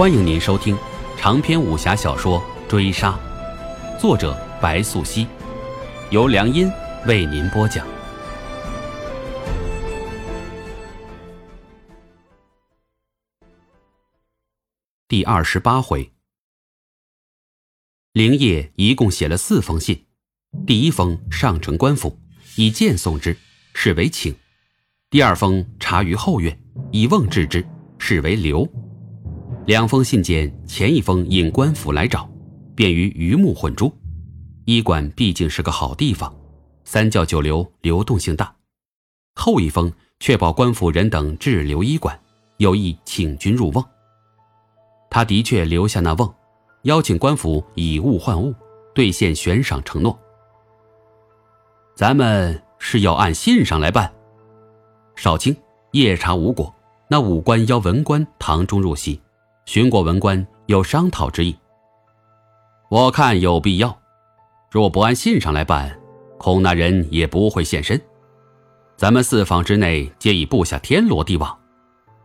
欢迎您收听长篇武侠小说《追杀》，作者白素熙，由良音为您播讲。第二十八回，灵业一共写了四封信，第一封上呈官府，以剑送之，是为请；第二封查于后院，以瓮治之，是为留。两封信件，前一封引官府来找，便于鱼目混珠。医馆毕竟是个好地方，三教九流流动性大。后一封确保官府人等滞留医馆，有意请君入瓮。他的确留下那瓮，邀请官府以物换物，兑现悬赏承诺。咱们是要按信上来办。少卿夜查无果，那武官邀文官堂中入席。寻过文官有商讨之意，我看有必要。若不按信上来办，恐那人也不会现身。咱们四方之内皆已布下天罗地网，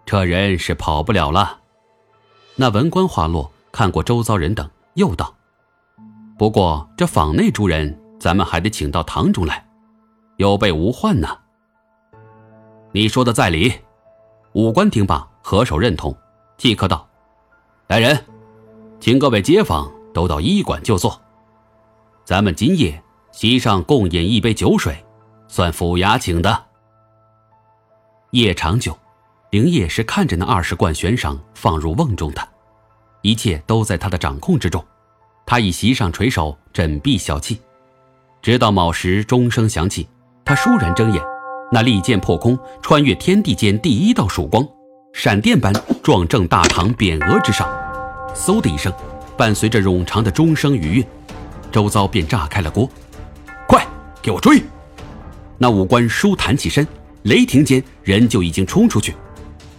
这人是跑不了了。那文官话落，看过周遭人等，又道：“不过这坊内诸人，咱们还得请到堂中来，有备无患呢。”你说的在理。武官听罢，合手认同，即刻道。来人，请各位街坊都到医馆就坐。咱们今夜席上共饮一杯酒水，算府衙请的。夜长久，灵业是看着那二十贯悬赏放入瓮中的，一切都在他的掌控之中。他以席上垂手枕臂小憩，直到卯时钟声响起，他倏然睁眼，那利剑破空，穿越天地间第一道曙光。闪电般撞正大堂匾额之上，嗖的一声，伴随着冗长的钟声余韵，周遭便炸开了锅。快给我追！那武官舒弹起身，雷霆间人就已经冲出去。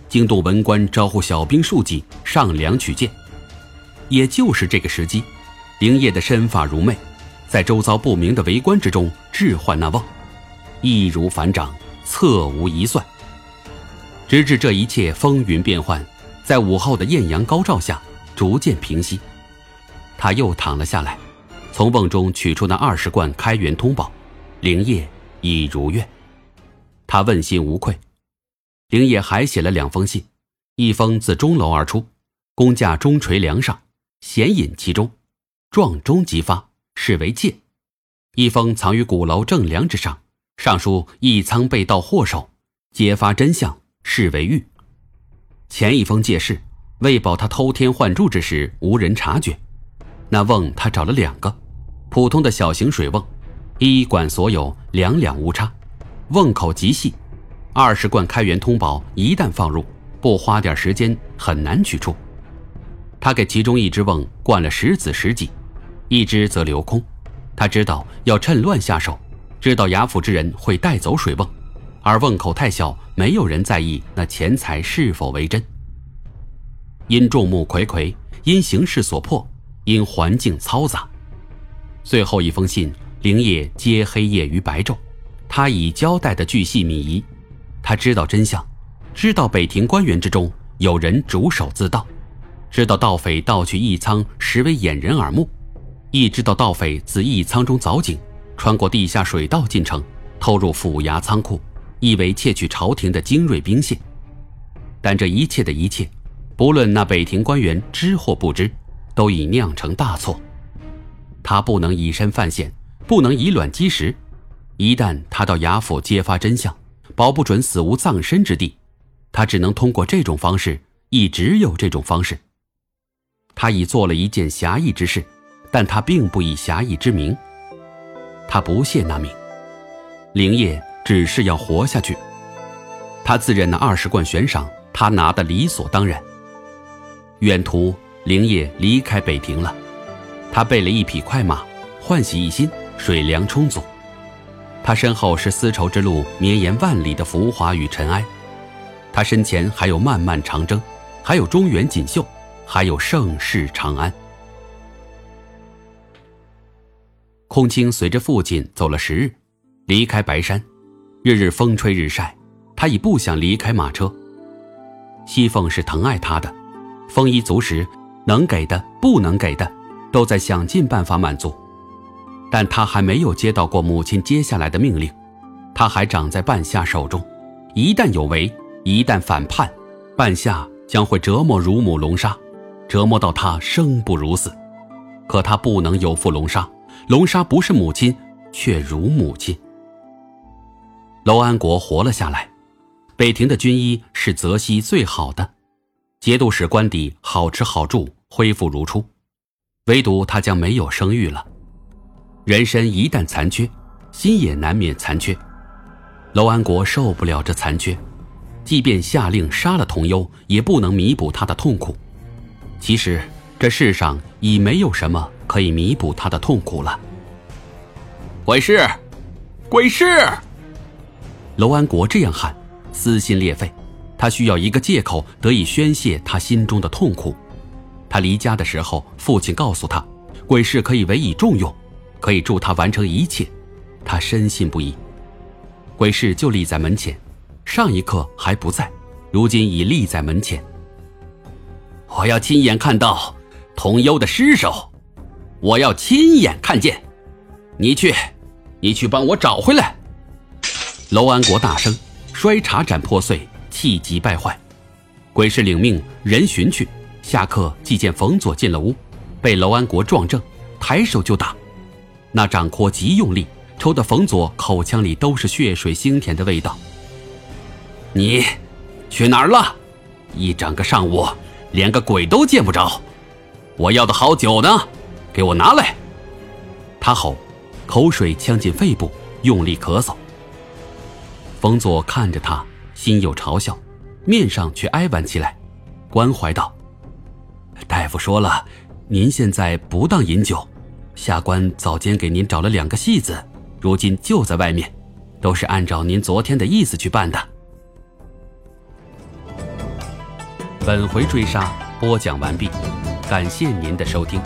惊动文官招呼小兵数骑上梁取剑。也就是这个时机，灵业的身法如魅，在周遭不明的围观之中置换那望，易如反掌，侧无一算。直至这一切风云变幻，在午后的艳阳高照下逐渐平息，他又躺了下来，从瓮中取出那二十罐开元通宝，灵业已如愿，他问心无愧。灵业还写了两封信，一封自钟楼而出，工架钟锤梁上，弦引其中，撞钟即发，是为戒；一封藏于鼓楼正梁之上，上书一仓被盗祸首，揭发真相。是为玉。前一封借势，为保他偷天换柱之时无人察觉。那瓮他找了两个，普通的小型水瓮，一管所有，两两无差。瓮口极细，二十罐开元通宝一旦放入，不花点时间很难取出。他给其中一只瓮灌了十子十几，一只则留空。他知道要趁乱下手，知道衙府之人会带走水瓮。而瓮口太小，没有人在意那钱财是否为真。因众目睽睽，因形势所迫，因环境嘈杂，最后一封信，灵业皆黑夜于白昼。他已交代的巨细靡遗，他知道真相，知道北庭官员之中有人主手自盗，知道盗匪盗取义仓实为掩人耳目，亦知道盗匪自义仓中凿井，穿过地下水道进城，偷入府衙仓库。意为窃取朝廷的精锐兵械，但这一切的一切，不论那北庭官员知或不知，都已酿成大错。他不能以身犯险，不能以卵击石。一旦他到衙府揭发真相，保不准死无葬身之地。他只能通过这种方式，亦只有这种方式。他已做了一件侠义之事，但他并不以侠义之名。他不屑那名。灵业。只是要活下去。他自认那二十贯悬赏，他拿的理所当然。远途，灵业离开北庭了。他备了一匹快马，换洗一新，水粮充足。他身后是丝绸之路绵延万里的浮华与尘埃，他身前还有漫漫长征，还有中原锦绣，还有盛世长安。空青随着父亲走了十日，离开白山。日日风吹日晒，他已不想离开马车。西凤是疼爱他的，丰衣足食，能给的、不能给的，都在想尽办法满足。但他还没有接到过母亲接下来的命令，他还长在半夏手中，一旦有违，一旦反叛，半夏将会折磨乳母龙沙，折磨到他生不如死。可他不能有负龙沙，龙沙不是母亲，却如母亲。楼安国活了下来，北庭的军医是泽西最好的，节度使官邸好吃好住，恢复如初，唯独他将没有生育了。人身一旦残缺，心也难免残缺。楼安国受不了这残缺，即便下令杀了童优，也不能弥补他的痛苦。其实这世上已没有什么可以弥补他的痛苦了。鬼市，鬼市！楼安国这样喊，撕心裂肺。他需要一个借口得以宣泄他心中的痛苦。他离家的时候，父亲告诉他，鬼市可以委以重用。可以助他完成一切，他深信不疑。鬼市就立在门前，上一刻还不在，如今已立在门前。我要亲眼看到童优的尸首，我要亲眼看见。你去，你去帮我找回来。楼安国大声，摔茶盏破碎，气急败坏。鬼市领命，人寻去。下课即见冯佐进了屋，被楼安国撞正，抬手就打。那掌阔极用力，抽得冯佐口腔里都是血水腥甜的味道。你去哪儿了？一整个上午连个鬼都见不着。我要的好酒呢？给我拿来！他吼，口水呛进肺部，用力咳嗽。冯佐看着他，心有嘲笑，面上却哀婉起来，关怀道：“大夫说了，您现在不当饮酒。”下官早间给您找了两个戏子，如今就在外面，都是按照您昨天的意思去办的。本回追杀播讲完毕，感谢您的收听。